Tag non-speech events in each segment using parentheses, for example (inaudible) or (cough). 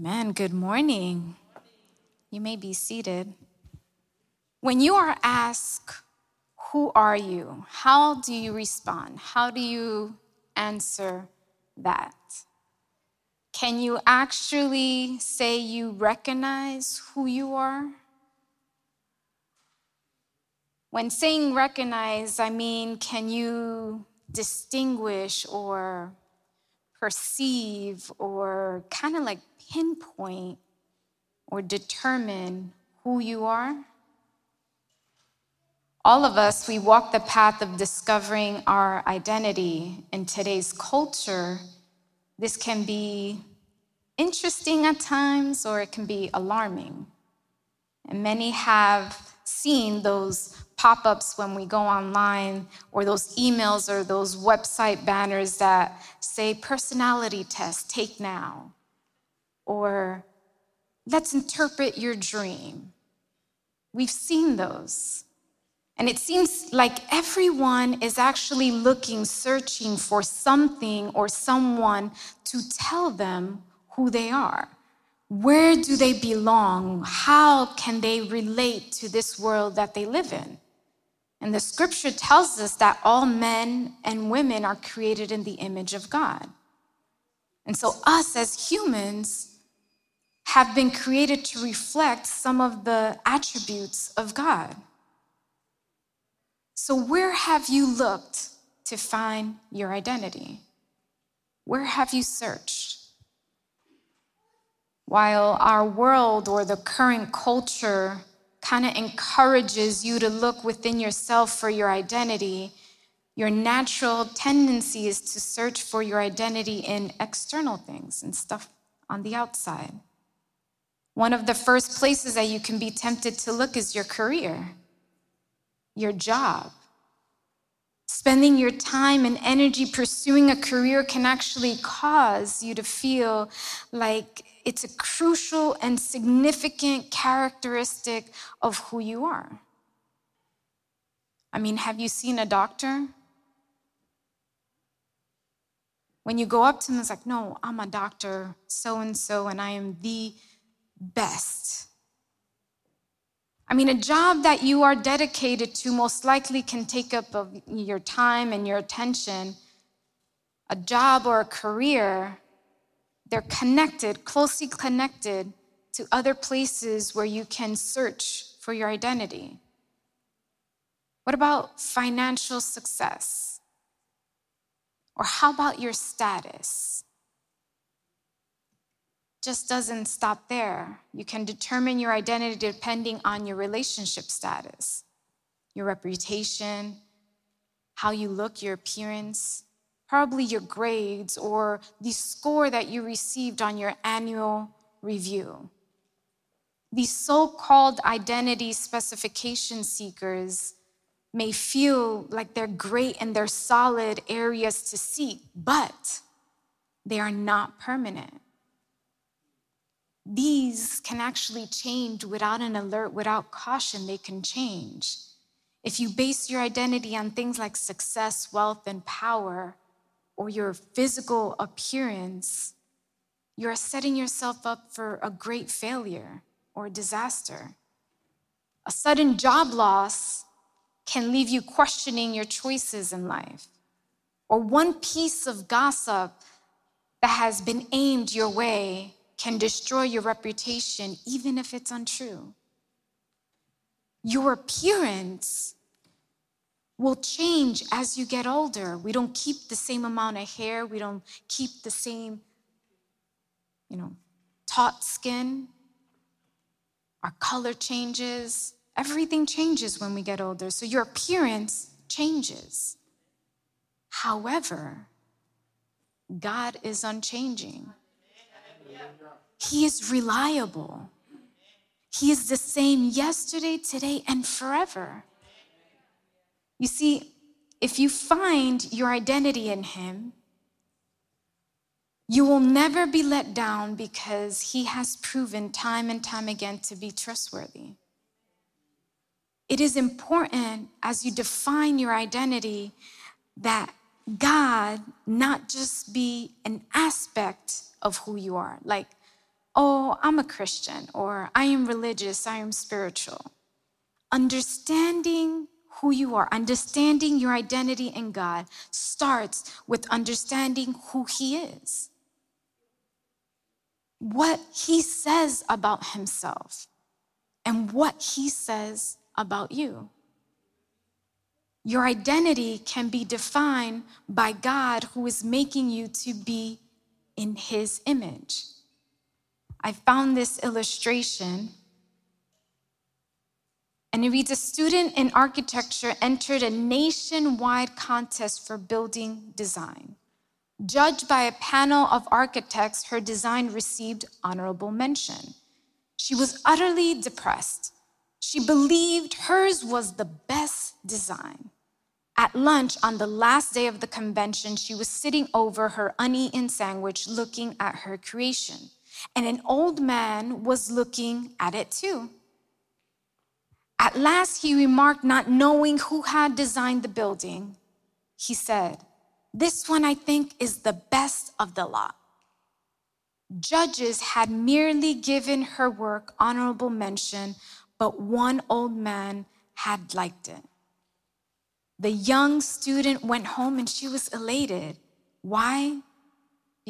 Amen. Good morning. You may be seated. When you are asked, Who are you? How do you respond? How do you answer that? Can you actually say you recognize who you are? When saying recognize, I mean, can you distinguish or perceive or kind of like pinpoint or determine who you are? All of us, we walk the path of discovering our identity. In today's culture, this can be interesting at times or it can be alarming. And many have seen those pop ups when we go online or those emails or those website banners that say personality test, take now, or let's interpret your dream. We've seen those. And it seems like everyone is actually looking, searching for something or someone to tell them who they are. Where do they belong? How can they relate to this world that they live in? And the scripture tells us that all men and women are created in the image of God. And so, us as humans have been created to reflect some of the attributes of God. So, where have you looked to find your identity? Where have you searched? While our world or the current culture kind of encourages you to look within yourself for your identity, your natural tendency is to search for your identity in external things and stuff on the outside. One of the first places that you can be tempted to look is your career, your job. Spending your time and energy pursuing a career can actually cause you to feel like it's a crucial and significant characteristic of who you are. I mean, have you seen a doctor? When you go up to them, it's like, no, I'm a doctor, so and so, and I am the best. I mean, a job that you are dedicated to most likely can take up of your time and your attention. A job or a career they're connected, closely connected to other places where you can search for your identity. What about financial success? Or how about your status? Just doesn't stop there. You can determine your identity depending on your relationship status, your reputation, how you look, your appearance, probably your grades or the score that you received on your annual review. These so called identity specification seekers may feel like they're great and they're solid areas to seek, but they are not permanent. These can actually change without an alert, without caution, they can change. If you base your identity on things like success, wealth, and power, or your physical appearance, you're setting yourself up for a great failure or disaster. A sudden job loss can leave you questioning your choices in life. Or one piece of gossip that has been aimed your way can destroy your reputation, even if it's untrue. Your appearance will change as you get older. We don't keep the same amount of hair, we don't keep the same, you know, taut skin. Our color changes. Everything changes when we get older. So your appearance changes. However, God is unchanging. He is reliable. He is the same yesterday, today, and forever. You see, if you find your identity in Him, you will never be let down because He has proven time and time again to be trustworthy. It is important as you define your identity that God not just be an aspect of who you are. Like, oh, I'm a Christian, or I am religious, I am spiritual. Understanding who you are, understanding your identity in God starts with understanding who He is, what He says about Himself, and what He says about you. Your identity can be defined by God who is making you to be in His image. I found this illustration and it reads A student in architecture entered a nationwide contest for building design. Judged by a panel of architects, her design received honorable mention. She was utterly depressed. She believed hers was the best design. At lunch on the last day of the convention, she was sitting over her uneaten sandwich looking at her creation, and an old man was looking at it too. At last, he remarked, not knowing who had designed the building, he said, This one I think is the best of the lot. Judges had merely given her work honorable mention, but one old man had liked it. The young student went home and she was elated. Why?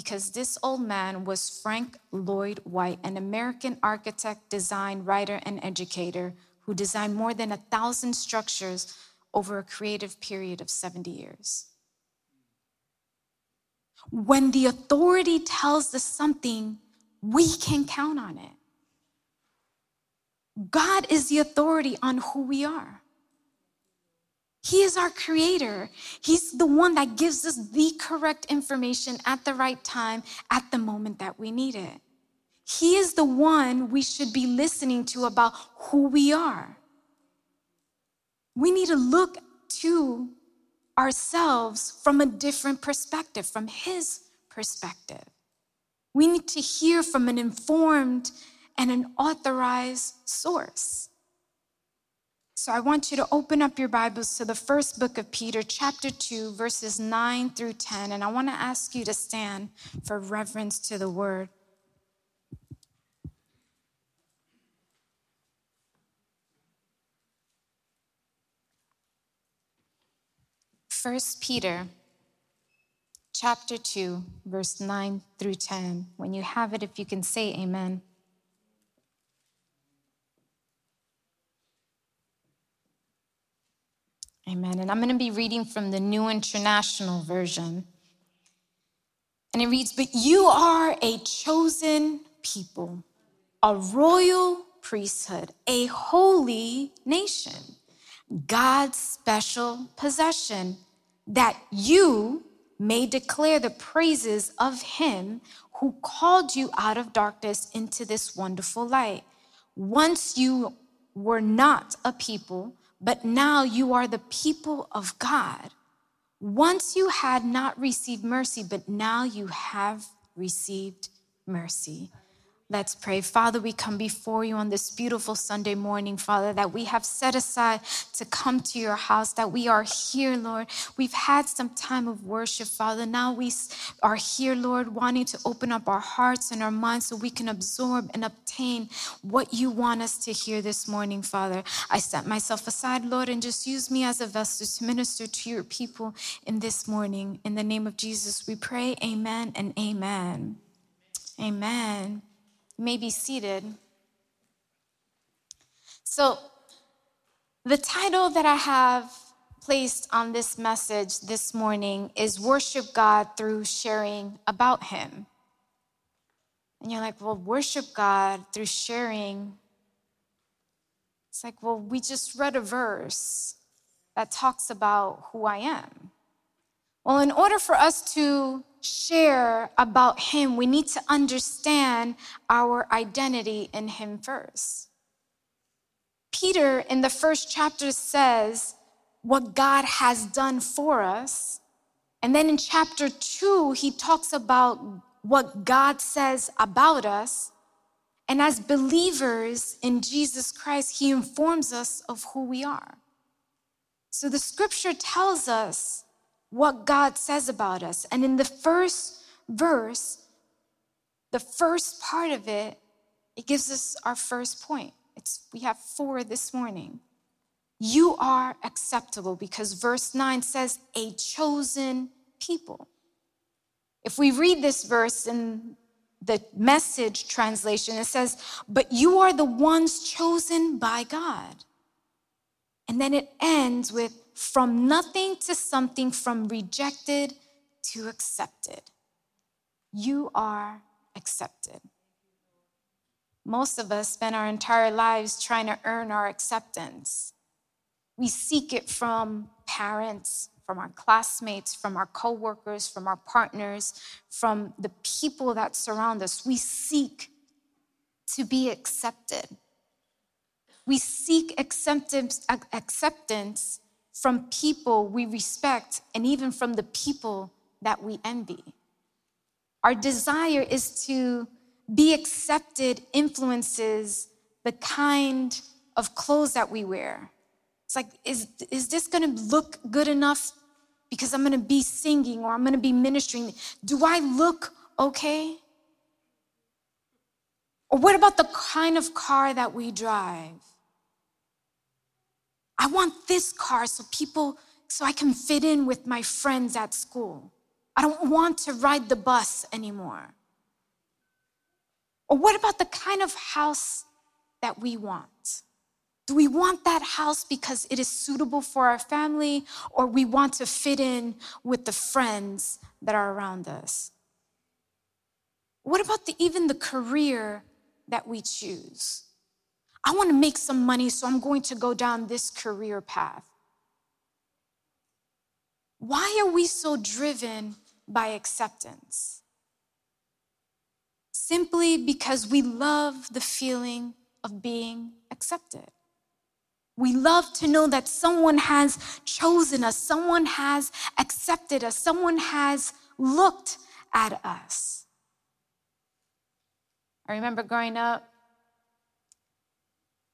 Because this old man was Frank Lloyd Wright, an American architect, design, writer, and educator who designed more than a thousand structures over a creative period of 70 years. When the authority tells us something, we can count on it. God is the authority on who we are. He is our creator. He's the one that gives us the correct information at the right time, at the moment that we need it. He is the one we should be listening to about who we are. We need to look to ourselves from a different perspective, from His perspective. We need to hear from an informed and an authorized source. So I want you to open up your Bibles to the first book of Peter, chapter 2, verses 9 through 10. And I want to ask you to stand for reverence to the word. First Peter chapter 2 verse 9 through 10. When you have it if you can say amen. Amen. And I'm going to be reading from the New International Version. And it reads, But you are a chosen people, a royal priesthood, a holy nation, God's special possession that you may declare the praises of him who called you out of darkness into this wonderful light. Once you were not a people, but now you are the people of God. Once you had not received mercy, but now you have received mercy. Let's pray. Father, we come before you on this beautiful Sunday morning, Father, that we have set aside to come to your house, that we are here, Lord. We've had some time of worship, Father. Now we are here, Lord, wanting to open up our hearts and our minds so we can absorb and obtain what you want us to hear this morning, Father. I set myself aside, Lord, and just use me as a vessel to minister to your people in this morning. In the name of Jesus, we pray. Amen and amen. Amen may be seated. So, the title that I have placed on this message this morning is Worship God Through Sharing About Him. And you're like, well, worship God through sharing. It's like, well, we just read a verse that talks about who I am. Well, in order for us to share about Him, we need to understand our identity in Him first. Peter, in the first chapter, says what God has done for us. And then in chapter two, he talks about what God says about us. And as believers in Jesus Christ, he informs us of who we are. So the scripture tells us what God says about us. And in the first verse, the first part of it, it gives us our first point. It's, we have four this morning. You are acceptable because verse 9 says, a chosen people. If we read this verse in the message translation, it says, But you are the ones chosen by God. And then it ends with, From nothing to something, from rejected to accepted. You are accepted. Most of us spend our entire lives trying to earn our acceptance. We seek it from parents, from our classmates, from our coworkers, from our partners, from the people that surround us. We seek to be accepted. We seek acceptance, acceptance from people we respect and even from the people that we envy. Our desire is to be accepted influences the kind of clothes that we wear. It's like, is, is this gonna look good enough because I'm gonna be singing or I'm gonna be ministering? Do I look okay? Or what about the kind of car that we drive? I want this car so people, so I can fit in with my friends at school. I don't want to ride the bus anymore. Or what about the kind of house that we want? Do we want that house because it is suitable for our family, or we want to fit in with the friends that are around us? What about the, even the career that we choose? I want to make some money, so I'm going to go down this career path. Why are we so driven by acceptance? Simply because we love the feeling of being accepted. We love to know that someone has chosen us, someone has accepted us, someone has looked at us. I remember growing up,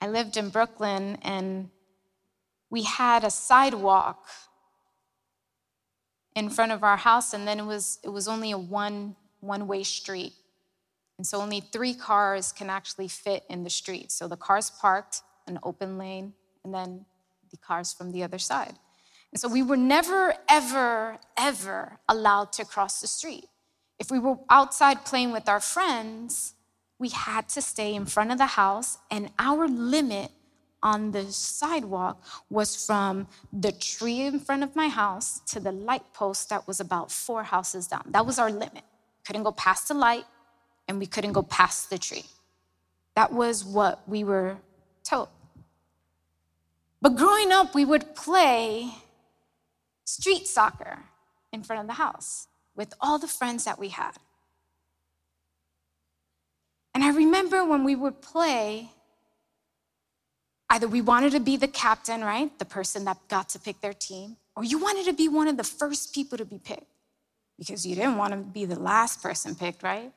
I lived in Brooklyn and we had a sidewalk in front of our house and then it was it was only a one one way street. And so only three cars can actually fit in the street. So the cars parked an open lane and then the cars from the other side. And so we were never ever ever allowed to cross the street. If we were outside playing with our friends we had to stay in front of the house, and our limit on the sidewalk was from the tree in front of my house to the light post that was about four houses down. That was our limit. Couldn't go past the light, and we couldn't go past the tree. That was what we were told. But growing up, we would play street soccer in front of the house with all the friends that we had. And I remember when we would play, either we wanted to be the captain, right? The person that got to pick their team, or you wanted to be one of the first people to be picked because you didn't want to be the last person picked, right?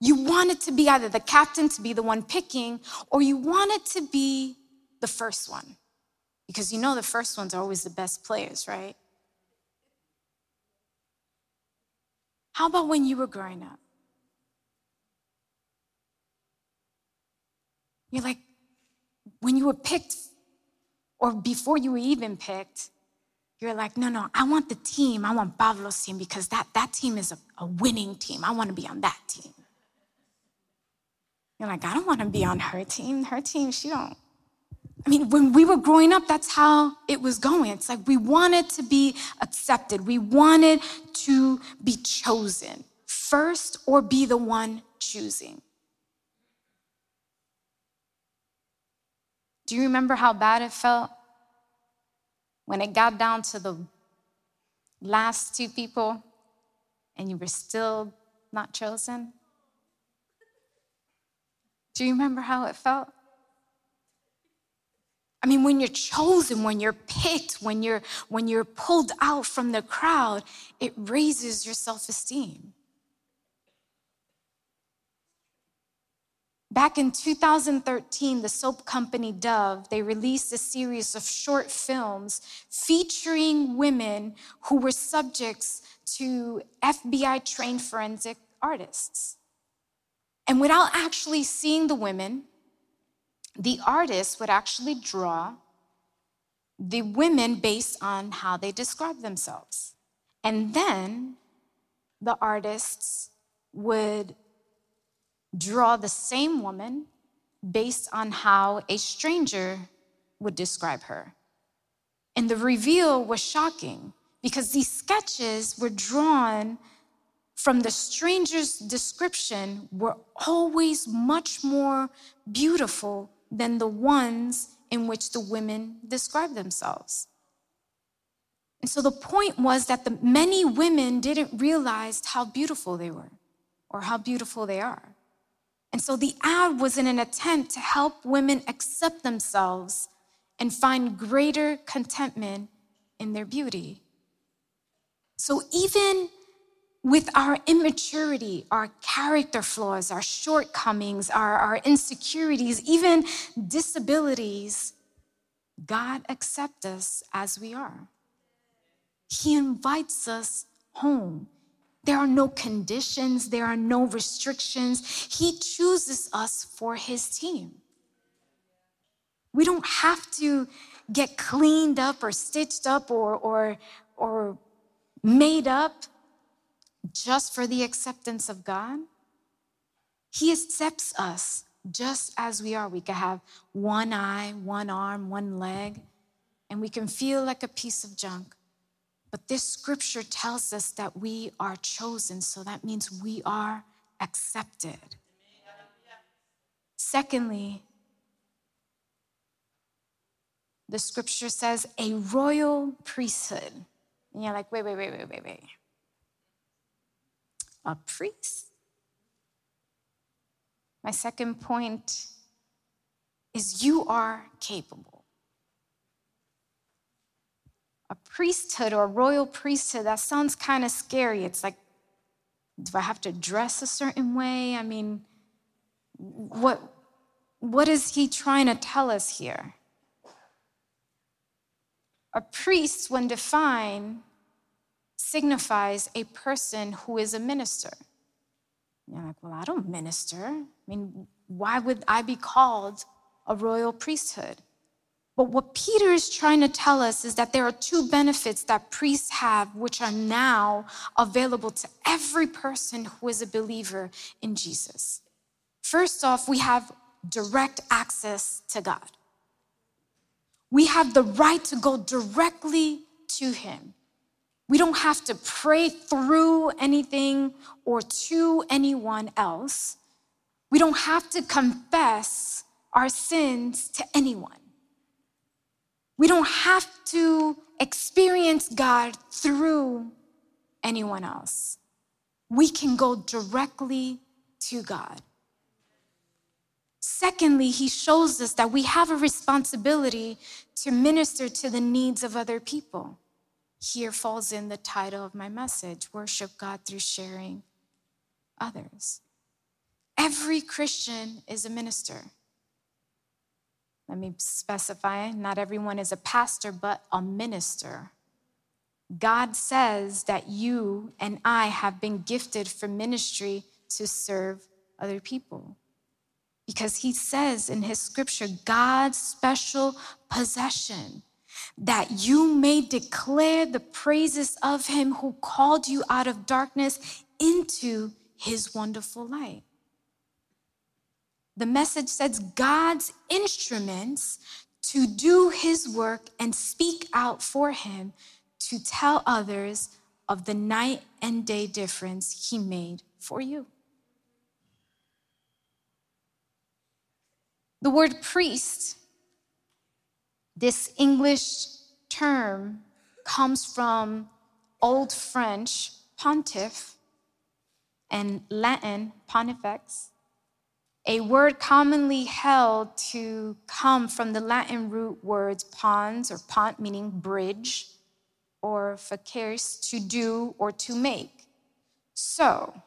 You wanted to be either the captain to be the one picking, or you wanted to be the first one because you know the first ones are always the best players, right? How about when you were growing up? You're like, when you were picked, or before you were even picked, you're like, no, no, I want the team. I want Pablo's team because that, that team is a, a winning team. I want to be on that team. You're like, I don't want to be on her team. Her team, she don't. I mean, when we were growing up, that's how it was going. It's like we wanted to be accepted, we wanted to be chosen first or be the one choosing. Do you remember how bad it felt when it got down to the last two people and you were still not chosen? Do you remember how it felt? I mean, when you're chosen, when you're picked, when you're when you're pulled out from the crowd, it raises your self-esteem. Back in 2013, the soap company Dove, they released a series of short films featuring women who were subjects to FBI trained forensic artists. And without actually seeing the women, the artist would actually draw the women based on how they describe themselves. And then the artists would draw the same woman based on how a stranger would describe her. And the reveal was shocking because these sketches were drawn from the stranger's description were always much more beautiful than the ones in which the women describe themselves. And so the point was that the many women didn't realize how beautiful they were or how beautiful they are. And so the ad was in an attempt to help women accept themselves and find greater contentment in their beauty. So even with our immaturity, our character flaws, our shortcomings, our, our insecurities, even disabilities, God accepts us as we are. He invites us home. There are no conditions, there are no restrictions. He chooses us for his team. We don't have to get cleaned up or stitched up or, or, or made up just for the acceptance of God. He accepts us just as we are. We can have one eye, one arm, one leg, and we can feel like a piece of junk. But this scripture tells us that we are chosen, so that means we are accepted. Secondly, the scripture says a royal priesthood. And you're like, wait, wait, wait, wait, wait, wait a priest. My second point is you are capable. A priesthood or a royal priesthood, that sounds kind of scary. It's like, do I have to dress a certain way? I mean, what, what is he trying to tell us here? A priest, when defined, signifies a person who is a minister. You're like, well, I don't minister. I mean, why would I be called a royal priesthood? But what Peter is trying to tell us is that there are two benefits that priests have, which are now available to every person who is a believer in Jesus. First off, we have direct access to God. We have the right to go directly to Him. We don't have to pray through anything or to anyone else. We don't have to confess our sins to anyone. We don't have to experience God through anyone else. We can go directly to God. Secondly, he shows us that we have a responsibility to minister to the needs of other people. Here falls in the title of my message Worship God through sharing others. Every Christian is a minister. Let me specify not everyone is a pastor, but a minister. God says that you and I have been gifted for ministry to serve other people. Because he says in his scripture, God's special possession that you may declare the praises of him who called you out of darkness into his wonderful light. The message says God's instruments to do his work and speak out for him to tell others of the night and day difference he made for you. The word priest this English term comes from Old French pontiff and Latin pontifex, a word commonly held to come from the Latin root words pons or pont, meaning bridge, or facere, to do or to make. So,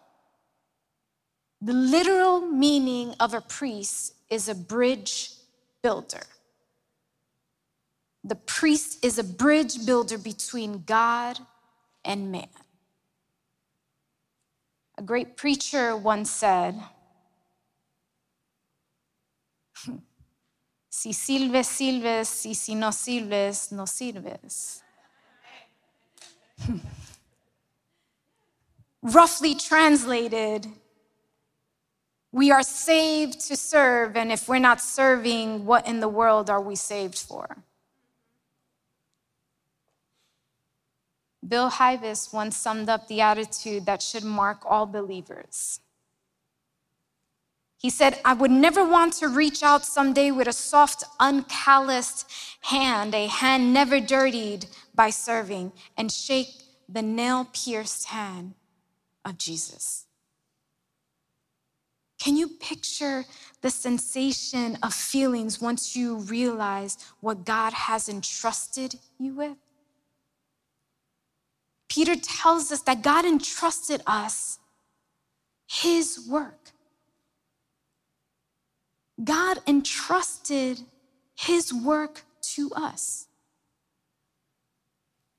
the literal meaning of a priest is a bridge builder. The priest is a bridge builder between God and man. A great preacher once said, Si y si no no sirves. Hmm. Roughly translated, we are saved to serve, and if we're not serving, what in the world are we saved for? Bill Hybels once summed up the attitude that should mark all believers. He said, I would never want to reach out someday with a soft, uncalloused hand, a hand never dirtied by serving, and shake the nail pierced hand of Jesus. Can you picture the sensation of feelings once you realize what God has entrusted you with? Peter tells us that God entrusted us his work. God entrusted his work to us.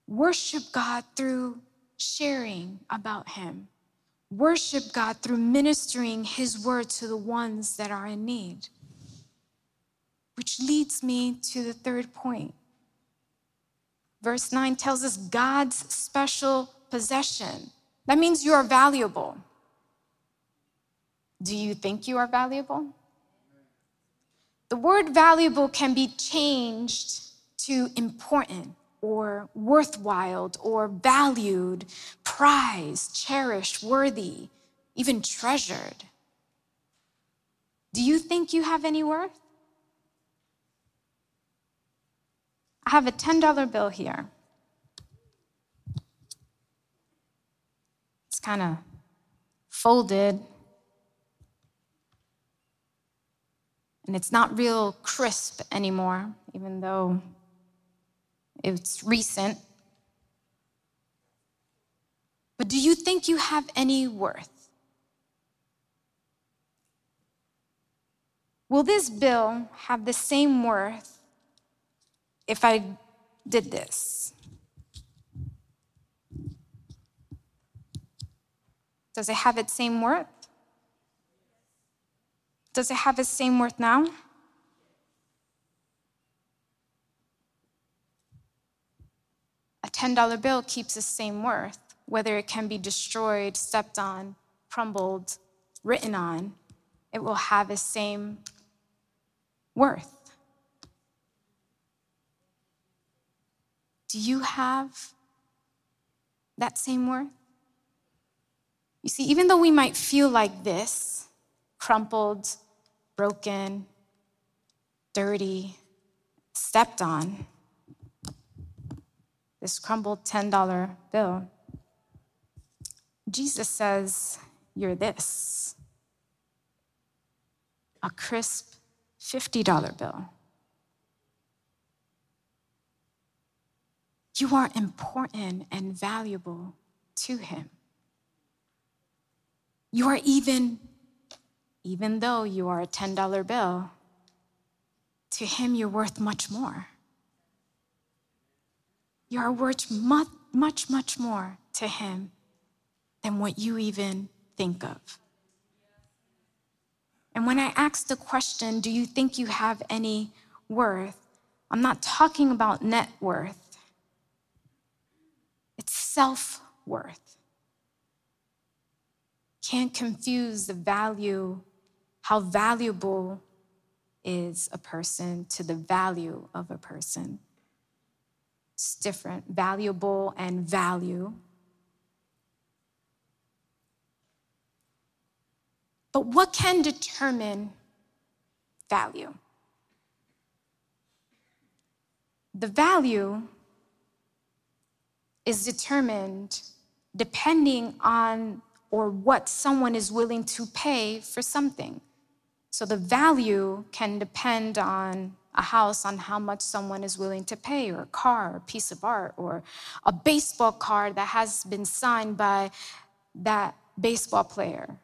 Worship God through sharing about him. Worship God through ministering his word to the ones that are in need. Which leads me to the third point. Verse 9 tells us God's special possession. That means you are valuable. Do you think you are valuable? The word valuable can be changed to important or worthwhile or valued, prized, cherished, worthy, even treasured. Do you think you have any worth? I have a $10 bill here. It's kind of folded. And it's not real crisp anymore, even though it's recent. But do you think you have any worth? Will this bill have the same worth if I did this? Does it have its same worth? Does it have its same worth now? A $10 bill keeps the same worth, whether it can be destroyed, stepped on, crumbled, written on, it will have the same worth. Do you have that same worth? You see, even though we might feel like this, crumpled, broken, dirty, stepped on, this crumbled $10 bill, Jesus says, You're this a crisp $50 bill. You are important and valuable to Him. You are even, even though you are a $10 bill, to Him you're worth much more. You are worth much, much, much more to Him than what you even think of. And when I ask the question, do you think you have any worth? I'm not talking about net worth. It's self worth. Can't confuse the value, how valuable is a person to the value of a person. It's different, valuable and value. But what can determine value? The value is determined depending on or what someone is willing to pay for something. So the value can depend on a house on how much someone is willing to pay, or a car, or a piece of art, or a baseball card that has been signed by that baseball player.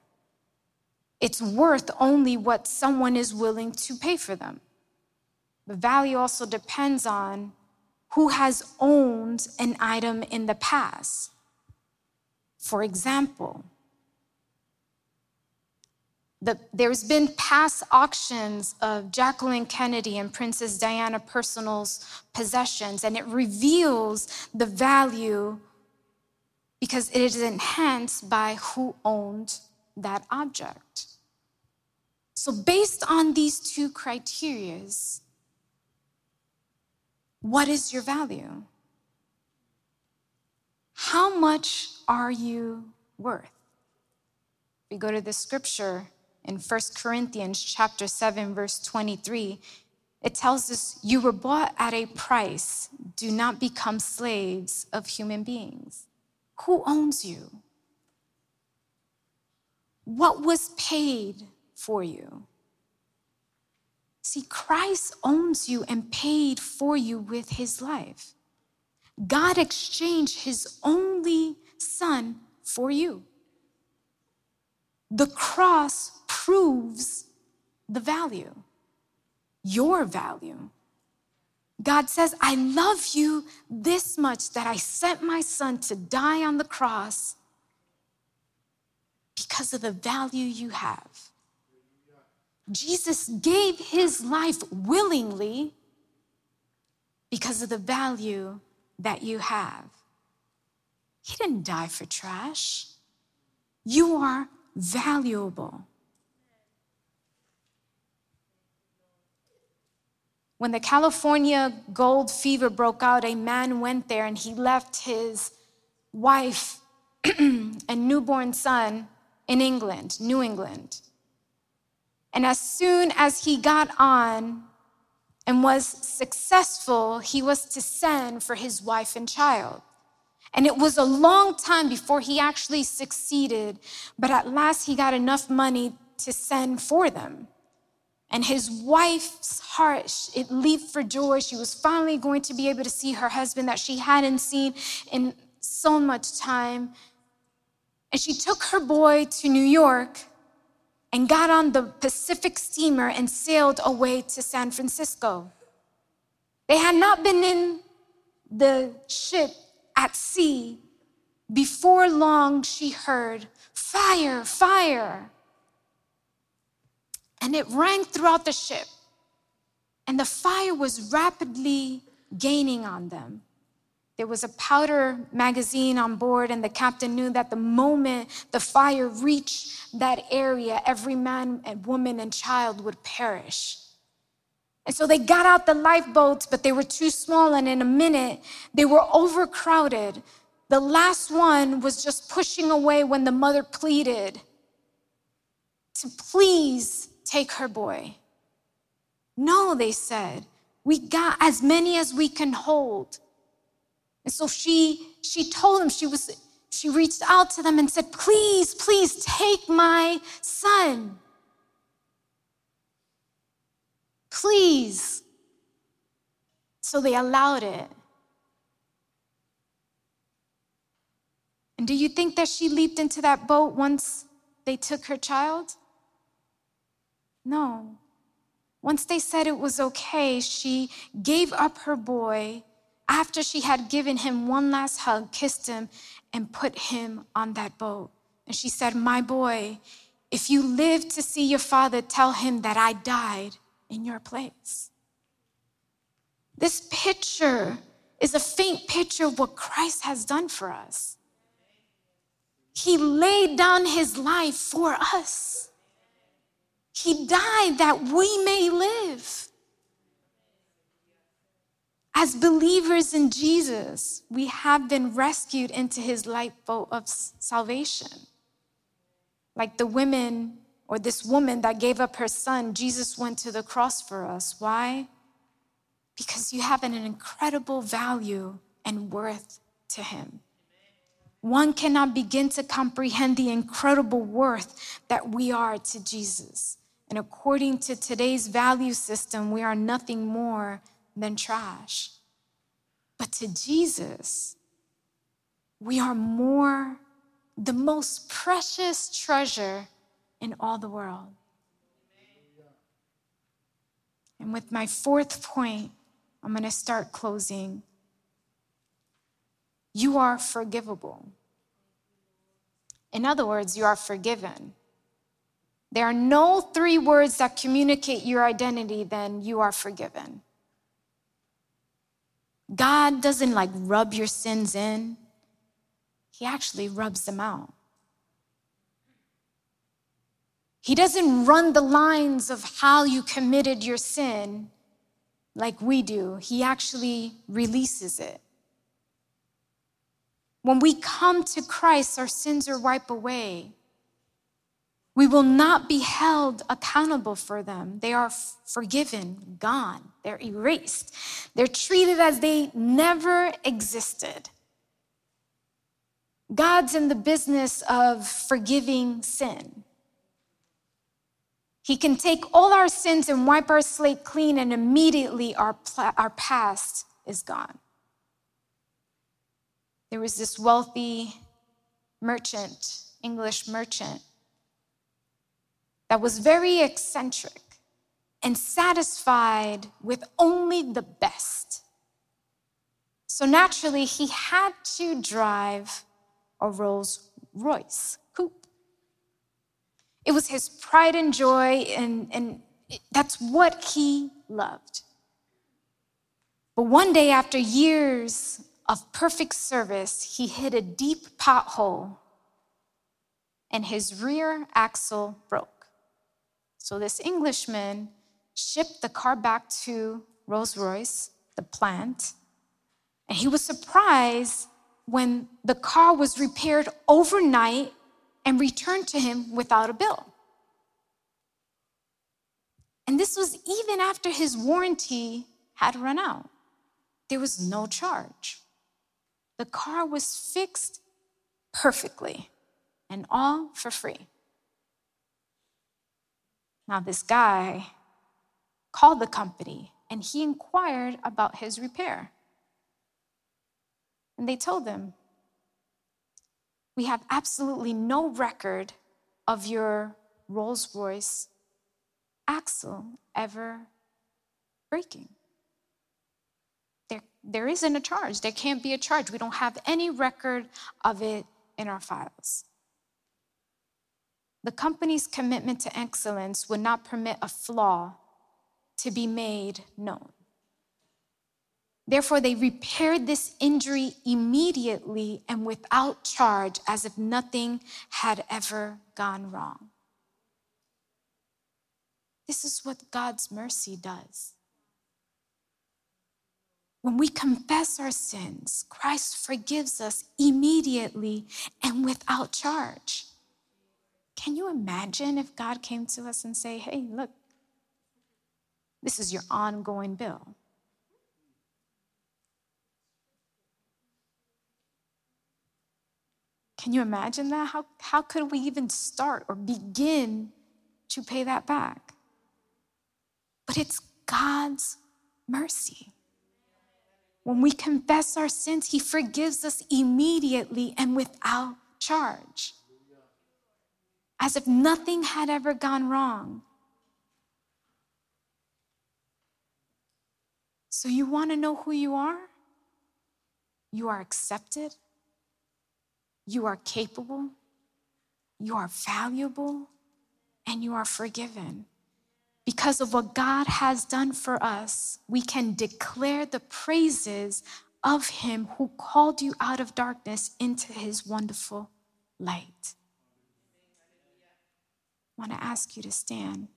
It's worth only what someone is willing to pay for them. The value also depends on who has owned an item in the past. For example, The, there's been past auctions of Jacqueline Kennedy and Princess Diana Personal's possessions, and it reveals the value because it is enhanced by who owned that object. So, based on these two criterias, what is your value? How much are you worth? We go to the scripture in 1 Corinthians chapter 7 verse 23. It tells us you were bought at a price. Do not become slaves of human beings. Who owns you? What was paid for you? See, Christ owns you and paid for you with his life. God exchanged his only son for you. The cross proves the value, your value. God says, I love you this much that I sent my son to die on the cross because of the value you have. Jesus gave his life willingly because of the value that you have. He didn't die for trash. You are valuable. When the California gold fever broke out, a man went there and he left his wife (clears throat) and newborn son in England, New England. And as soon as he got on and was successful, he was to send for his wife and child. And it was a long time before he actually succeeded, but at last he got enough money to send for them. And his wife's heart, it leaped for joy. She was finally going to be able to see her husband that she hadn't seen in so much time. And she took her boy to New York and got on the Pacific steamer and sailed away to San Francisco. They had not been in the ship at sea. Before long, she heard, Fire, fire and it rang throughout the ship. And the fire was rapidly gaining on them. There was a powder magazine on board, and the captain knew that the moment the fire reached that area, every man and woman and child would perish. And so they got out the lifeboats, but they were too small, and in a minute, they were overcrowded. The last one was just pushing away when the mother pleaded to please Take her boy. No, they said. We got as many as we can hold. And so she she told them she was she reached out to them and said, "Please, please take my son. Please." So they allowed it. And do you think that she leaped into that boat once they took her child? No. Once they said it was okay, she gave up her boy after she had given him one last hug, kissed him, and put him on that boat. And she said, My boy, if you live to see your father, tell him that I died in your place. This picture is a faint picture of what Christ has done for us. He laid down his life for us. He died that we may live. As believers in Jesus, we have been rescued into his lifeboat of salvation. Like the women or this woman that gave up her son, Jesus went to the cross for us. Why? Because you have an incredible value and worth to him. One cannot begin to comprehend the incredible worth that we are to Jesus. And according to today's value system, we are nothing more than trash. But to Jesus, we are more, the most precious treasure in all the world. And with my fourth point, I'm going to start closing. You are forgivable. In other words, you are forgiven. there are no three words that communicate your identity, than you are forgiven. God doesn't like rub your sins in, He actually rubs them out. He doesn't run the lines of how you committed your sin like we do, He actually releases it. When we come to Christ, our sins are wiped away. We will not be held accountable for them. They are forgiven, gone, they're erased. They're treated as they never existed. God's in the business of forgiving sin. He can take all our sins and wipe our slate clean, and immediately our, our past is gone. There was this wealthy merchant, English merchant, that was very eccentric and satisfied with only the best. So naturally, he had to drive a Rolls Royce coupe. It was his pride and joy, and, and that's what he loved. But one day, after years of perfect service, he hit a deep pothole and his rear axle broke. So this Englishman shipped the car back to Rolls Royce, the plant, and he was surprised when the car was repaired overnight and returned to him without a bill. And this was even after his warranty had run out. There was no charge. The car was fixed perfectly and all for free. Now, this guy called the company and he inquired about his repair. And they told him, We have absolutely no record of your Rolls Royce axle ever breaking. There, there isn't a charge. There can't be a charge. We don't have any record of it in our files. The company's commitment to excellence would not permit a flaw to be made known. Therefore, they repaired this injury immediately and without charge, as if nothing had ever gone wrong. This is what God's mercy does. When we confess our sins, Christ forgives us immediately and without charge. Can you imagine if God came to us and say, "Hey, look, this is your ongoing bill." Can you imagine that? How, how could we even start or begin to pay that back? But it's God's mercy. When we confess our sins, He forgives us immediately and without charge as if nothing had ever gone wrong. So, you want to know who you are? You are accepted. You are capable. You are valuable. And you are forgiven. Because of what God has done for us, we can declare the praises of Him who called you out of darkness into His wonderful light. I want to ask you to stand.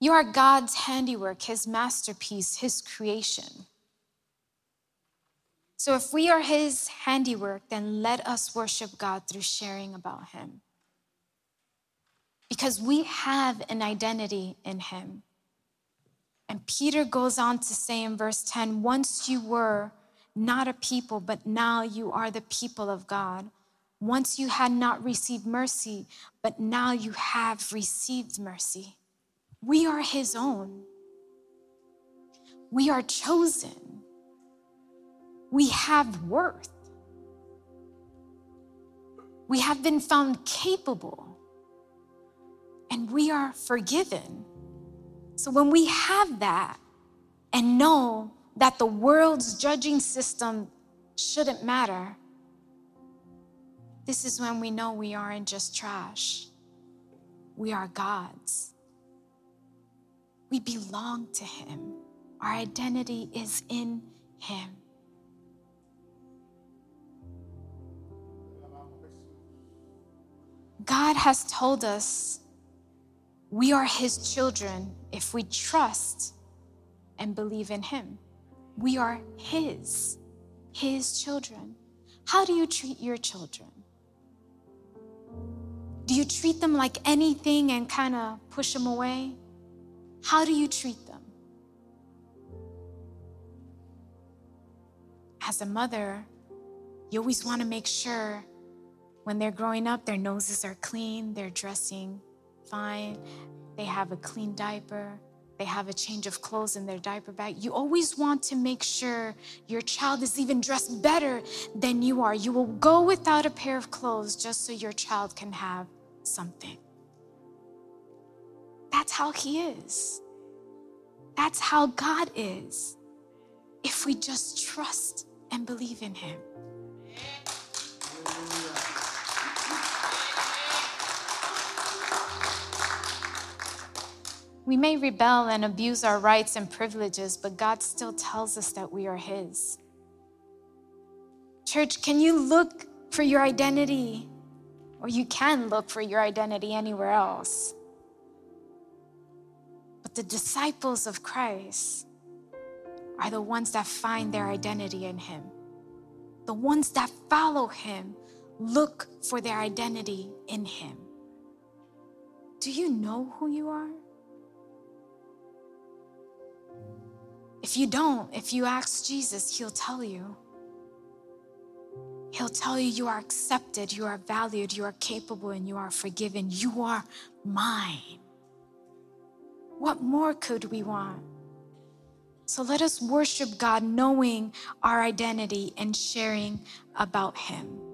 You are God's handiwork, His masterpiece, His creation. So if we are His handiwork, then let us worship God through sharing about Him because we have an identity in him. And Peter goes on to say in verse 10 once you were not a people, but now you are the people of God. Once you had not received mercy, but now you have received mercy. We are his own. We are chosen. We have worth. We have been found capable and we are forgiven. So when we have that and know that the world's judging system shouldn't matter, this is when we know we aren't just trash. We are God's. We belong to Him. Our identity is in Him. God has told us we are His children if we trust and believe in Him. We are His, His children. How do you treat your children? Do you treat them like anything and kind of push them away? How do you treat them? As a mother, you always want to make sure when they're growing up, their noses are clean, they're dressing fine, they have a clean diaper, they have a change of clothes in their diaper bag. You always want to make sure your child is even dressed better than you are. You will go without a pair of clothes just so your child can have something. That's how He is. That's how God is. If we just trust and believe in Him. We may rebel and abuse our rights and privileges, but God still tells us that we are His. Church, can you look for your identity? Or you can look for your identity anywhere else. The disciples of Christ are the ones that find their identity in Him. The ones that follow Him look for their identity in Him. Do you know who you are? If you don't, if you ask Jesus, He'll tell you. He'll tell you you are accepted, you are valued, you are capable, and you are forgiven. You are mine. What more could we want? So let us worship God knowing our identity and sharing about Him.